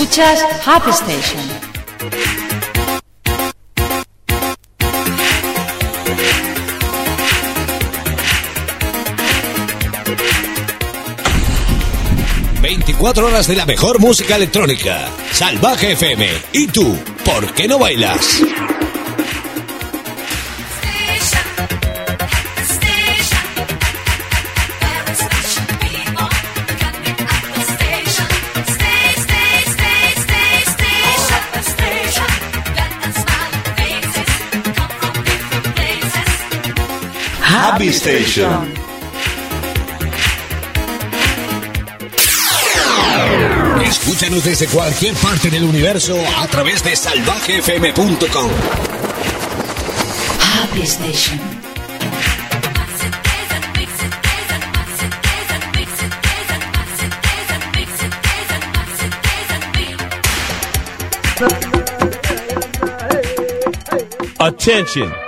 Escuchas Happy Station. ...24 horas de la mejor música electrónica. Salvaje FM. ¿Y tú? ¿Por qué no bailas? Happy Station. Escúchanos desde cualquier parte del universo a través de salvajefm.com. Happy Station. Attention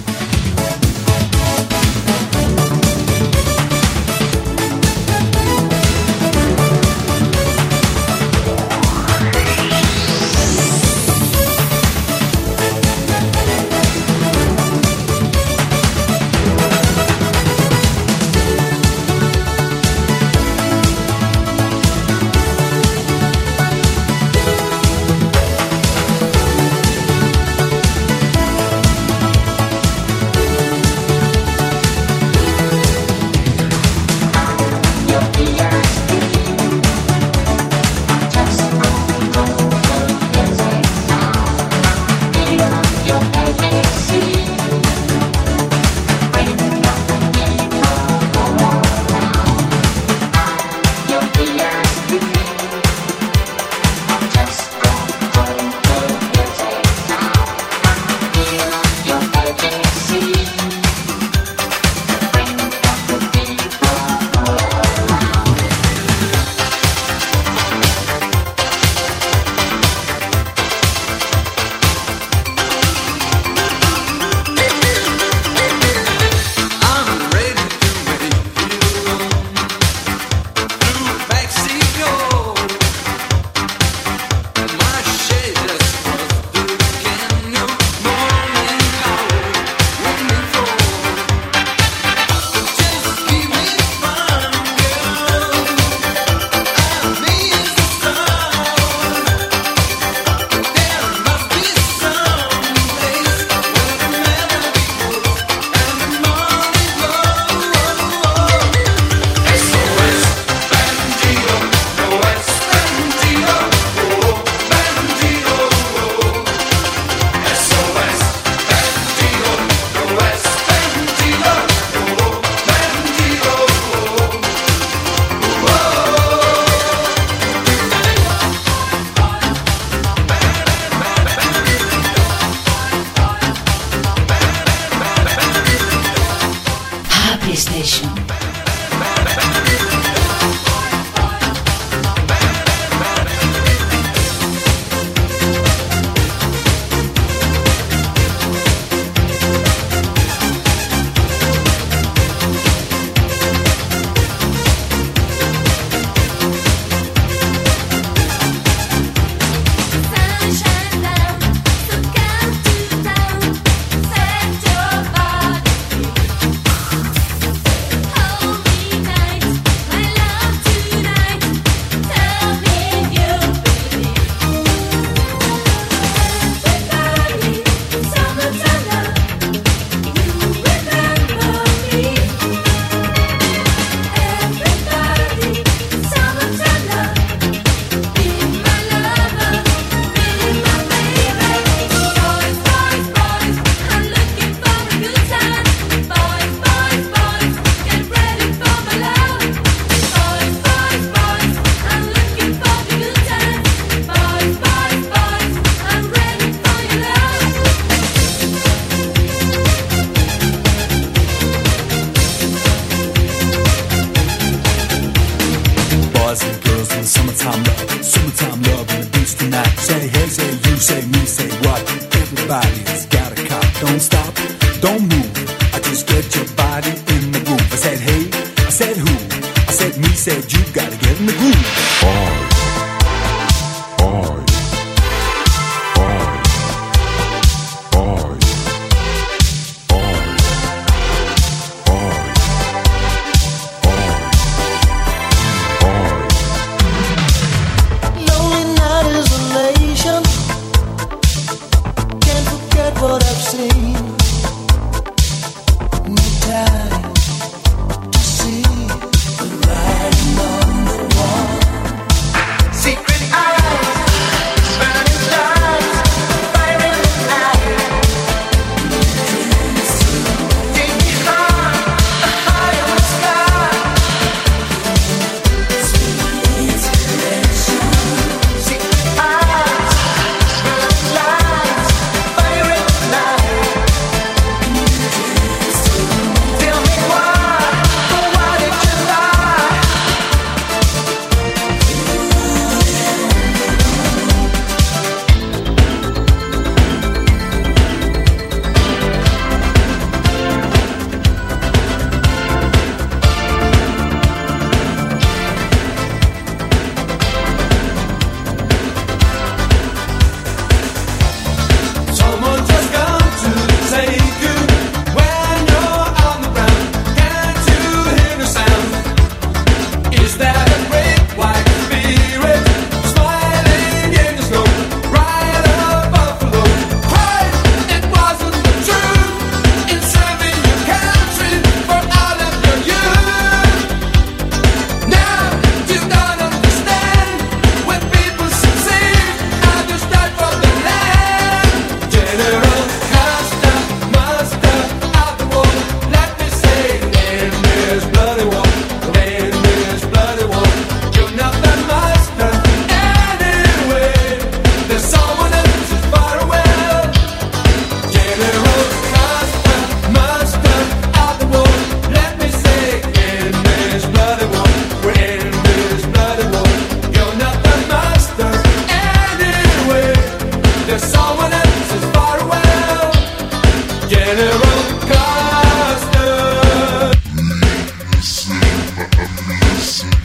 amazing.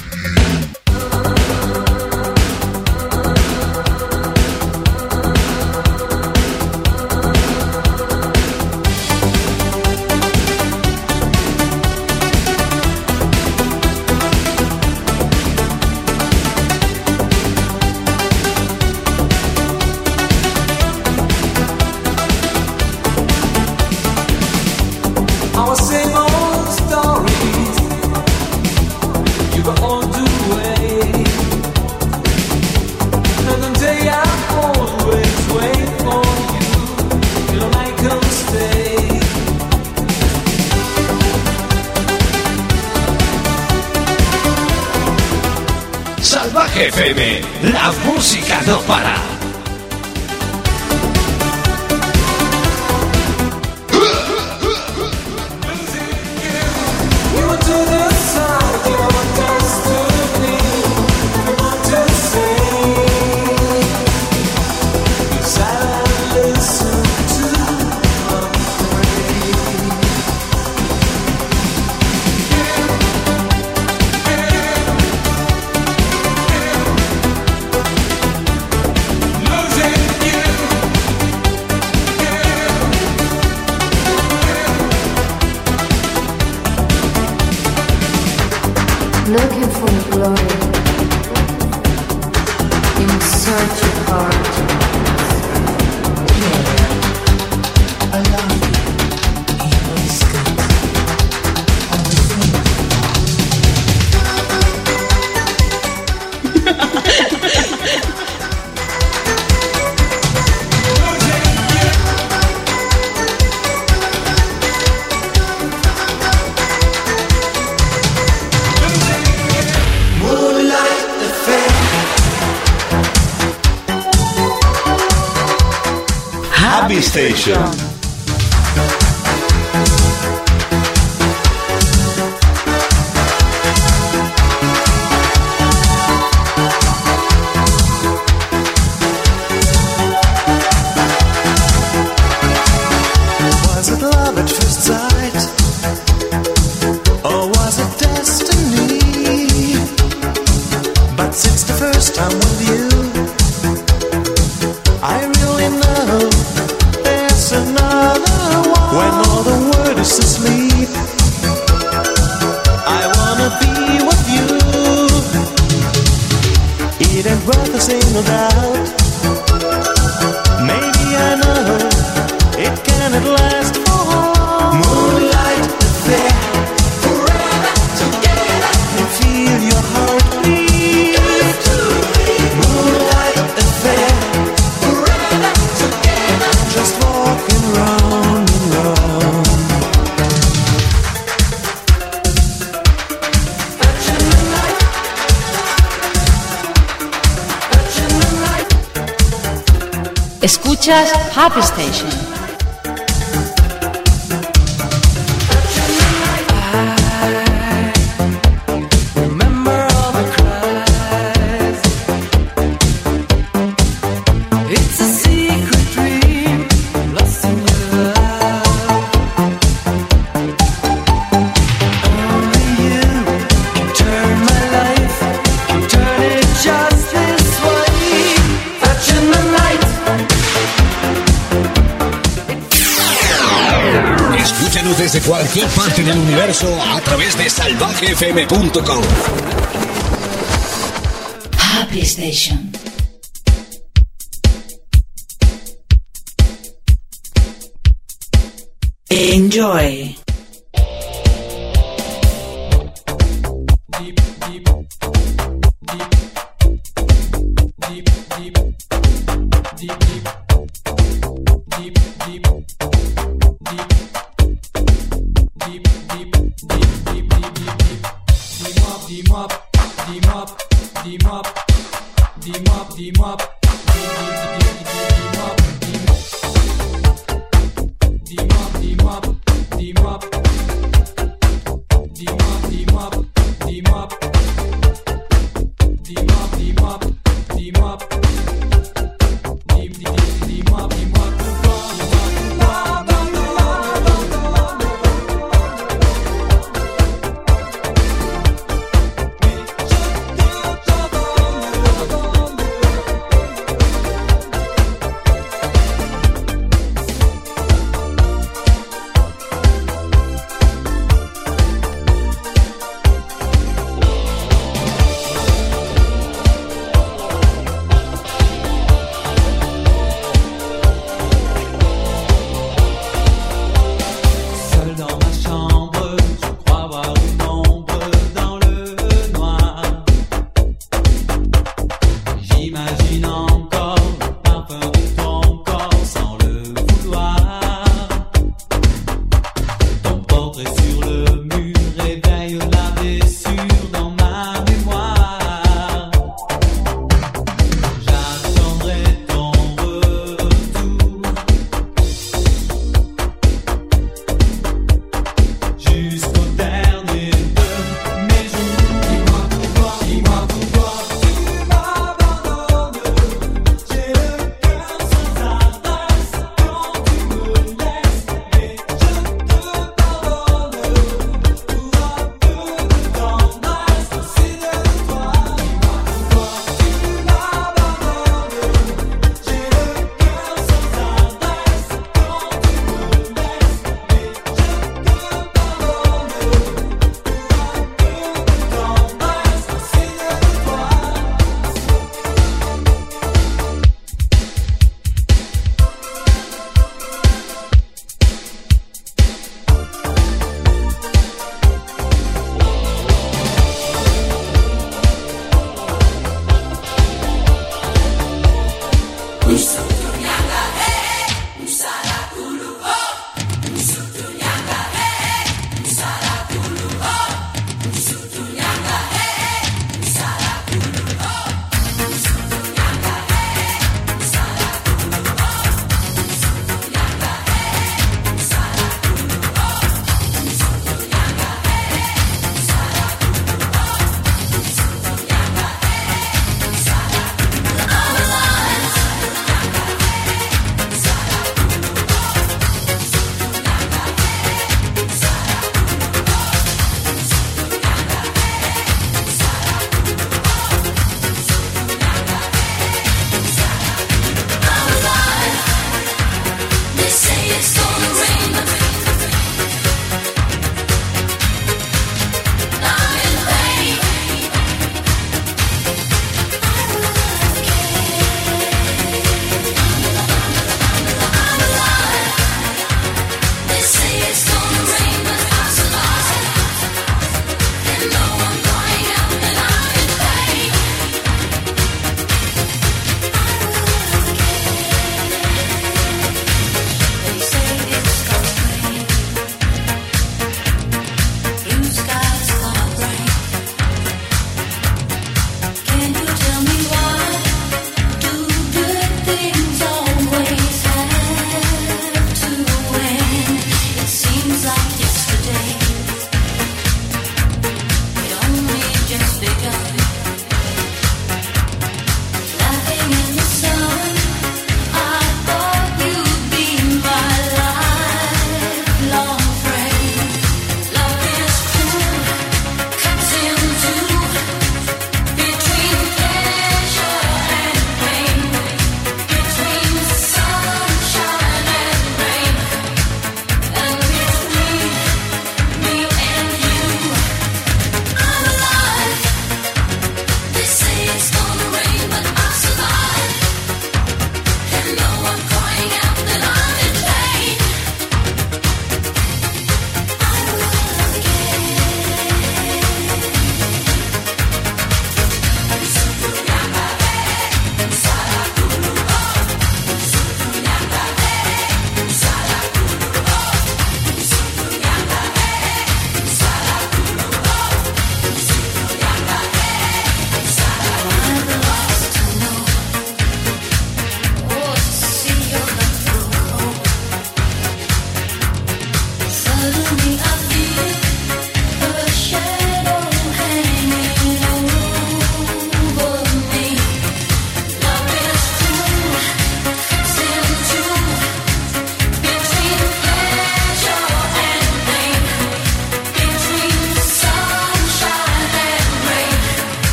Station. just Happy Station. desde cualquier parte del universo a través de salvajefm.com. Happy Station. Enjoy.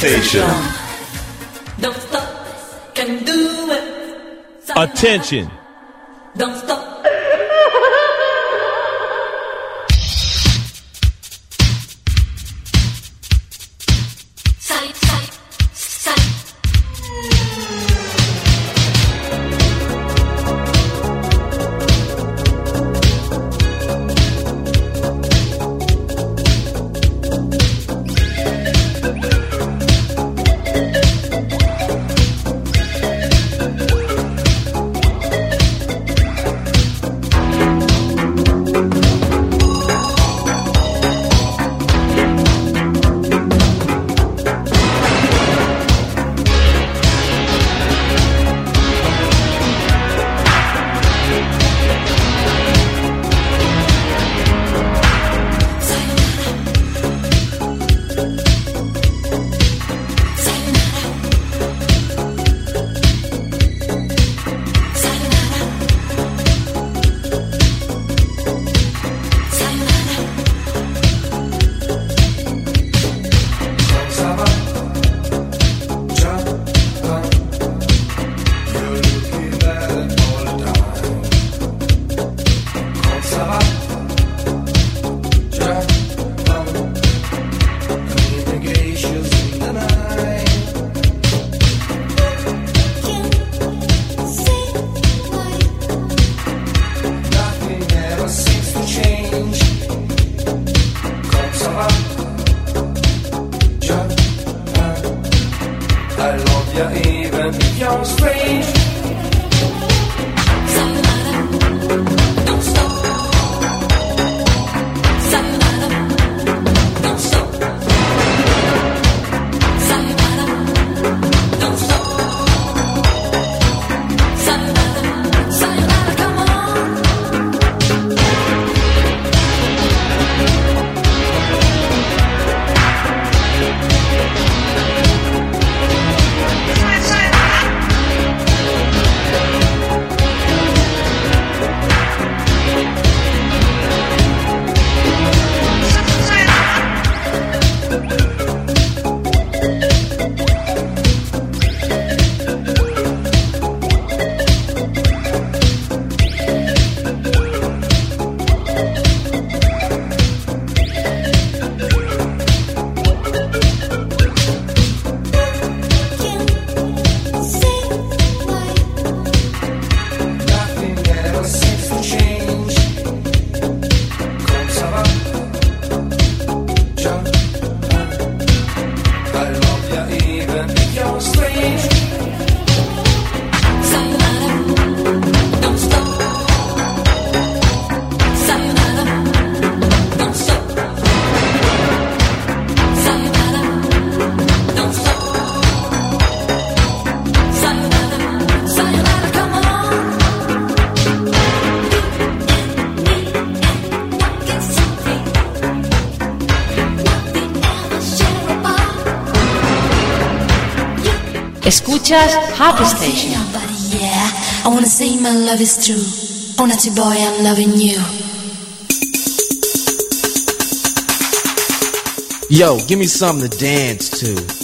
station. Attention. just Happy Station. Yeah. I wanna say my love is true. Oh, naughty boy, I'm loving you. Yo, give me something to dance to.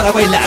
para bailar.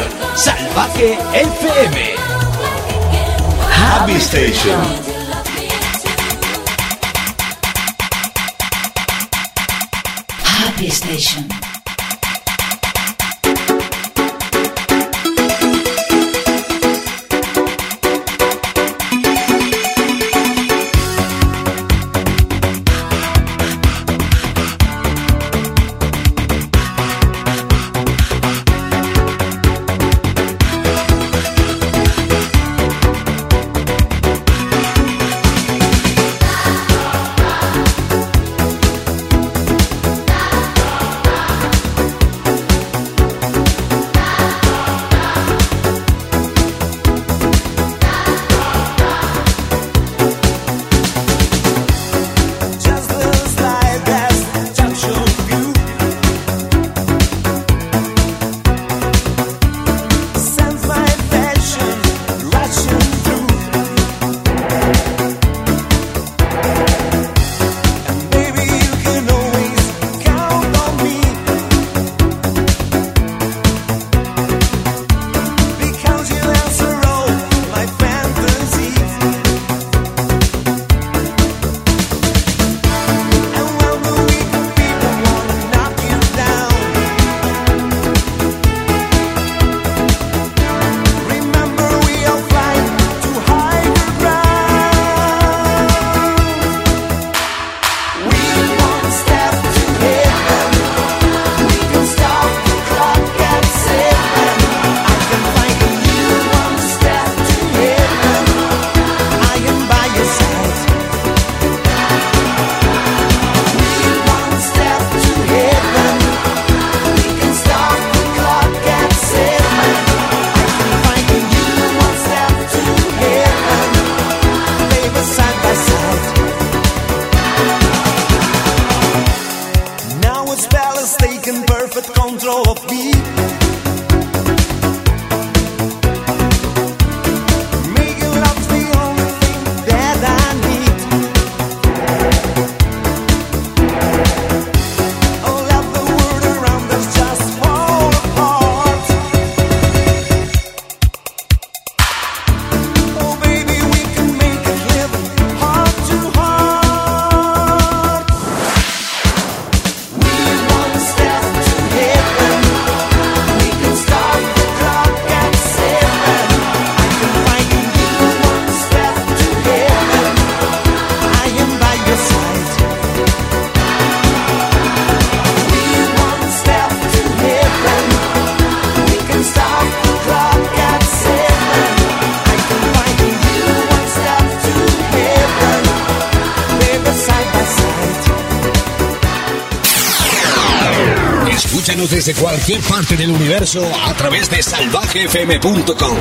desde cualquier parte del universo a través de salvajefm.com.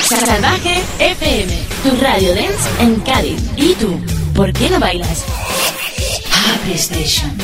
Salvaje FM, tu radio dance en Cádiz. ¿Y tú? ¿Por qué no bailas? Ah, PlayStation.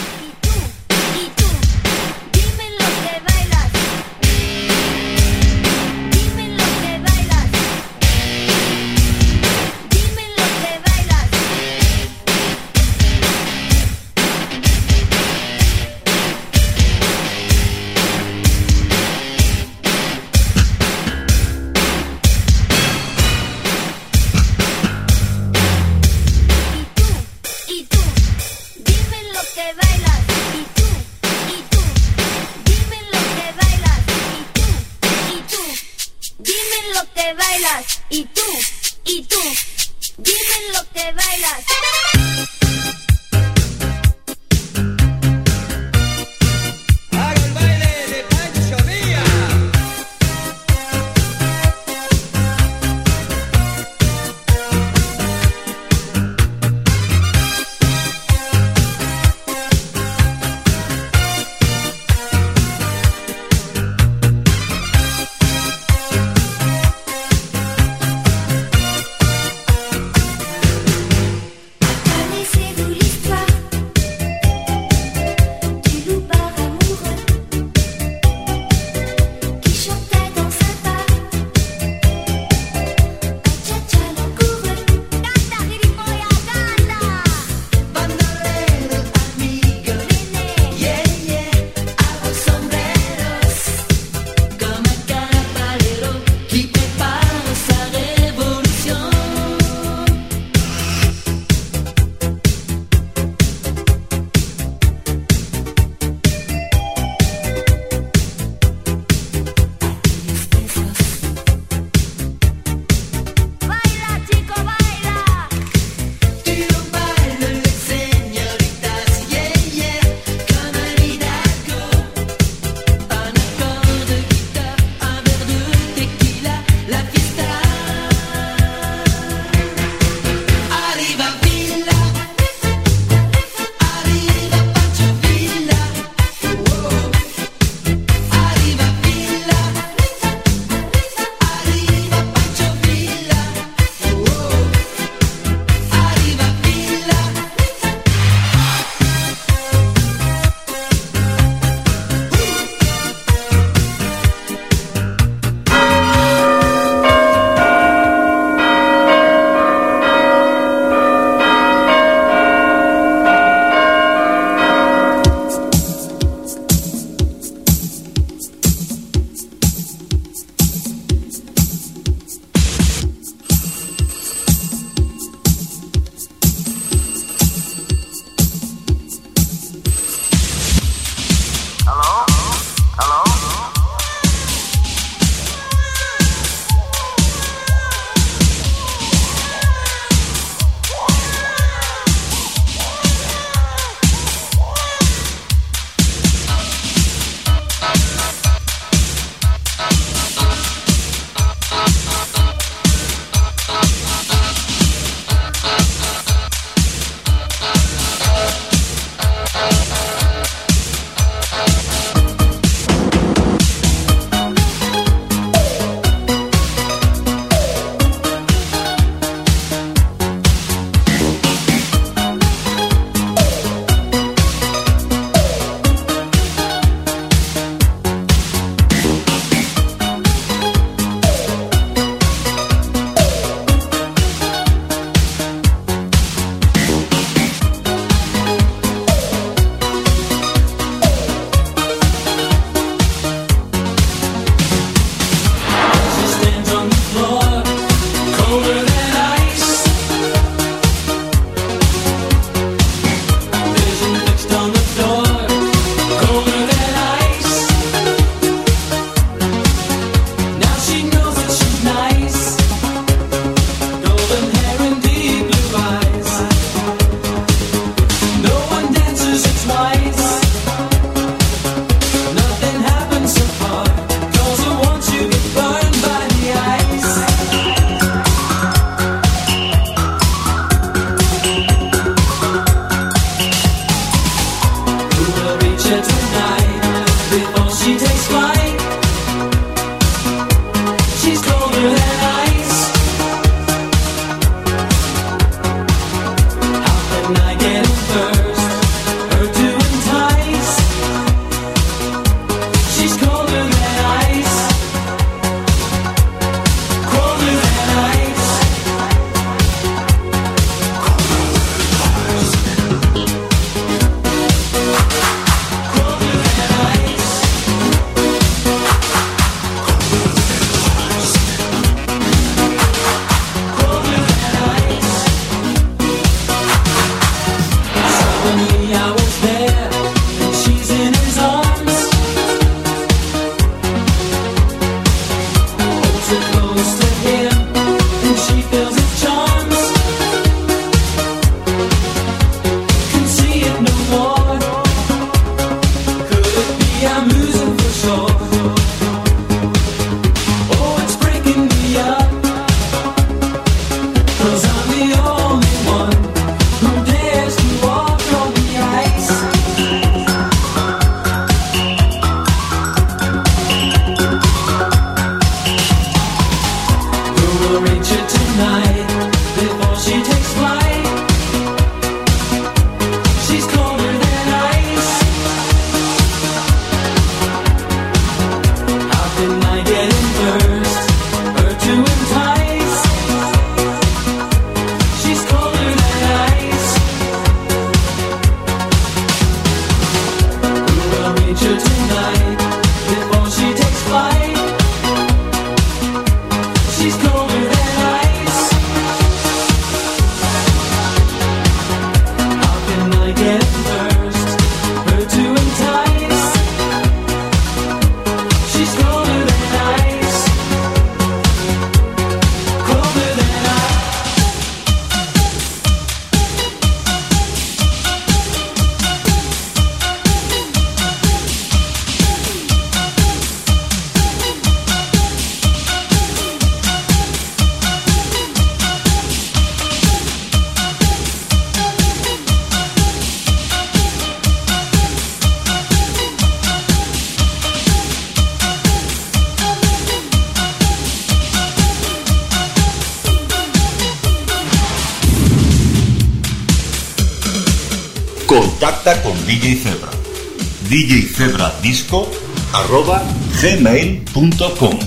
francisco arroba gmail.com.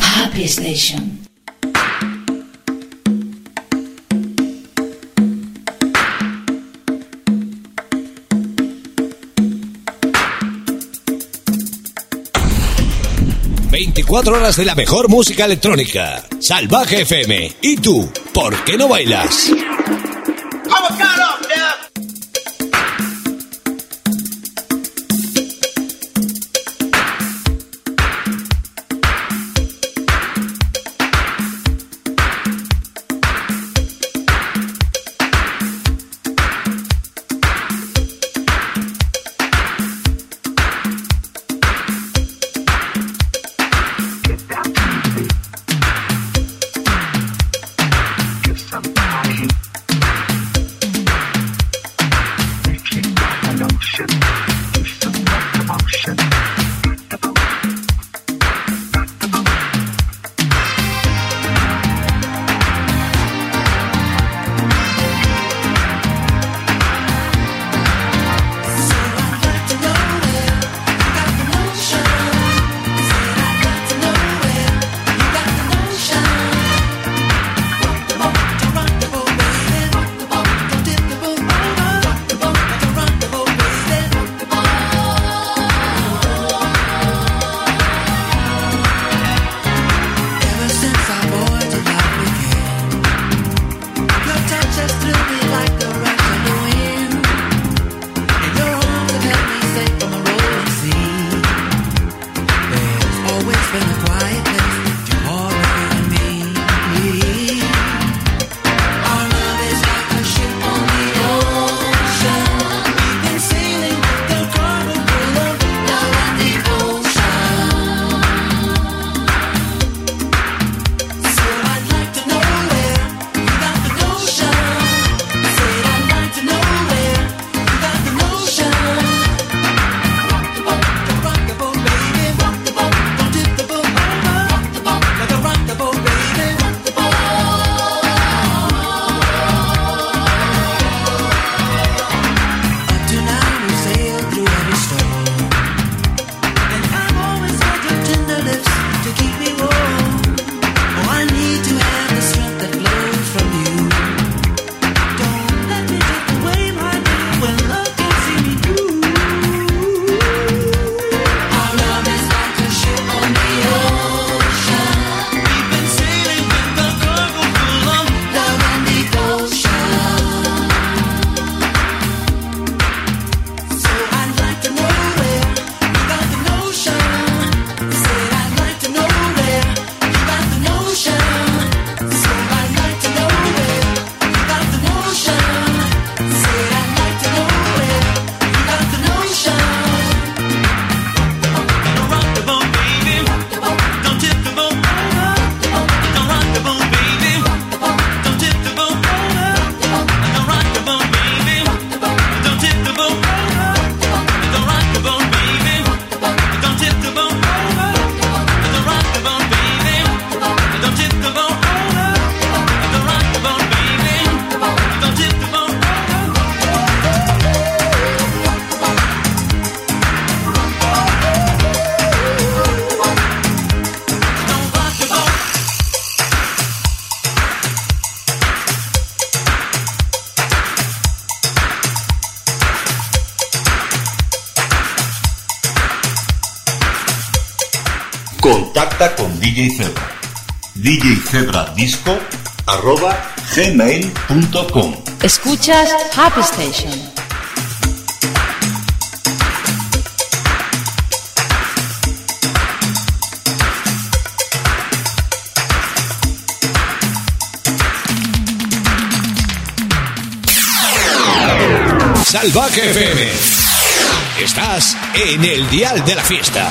Happy Station. Cuatro horas de la mejor música electrónica. Salvaje FM. ¿Y tú? ¿Por qué no bailas? gmail.com Escuchas Happy Station. Salvaje FM. Estás en el dial de la fiesta.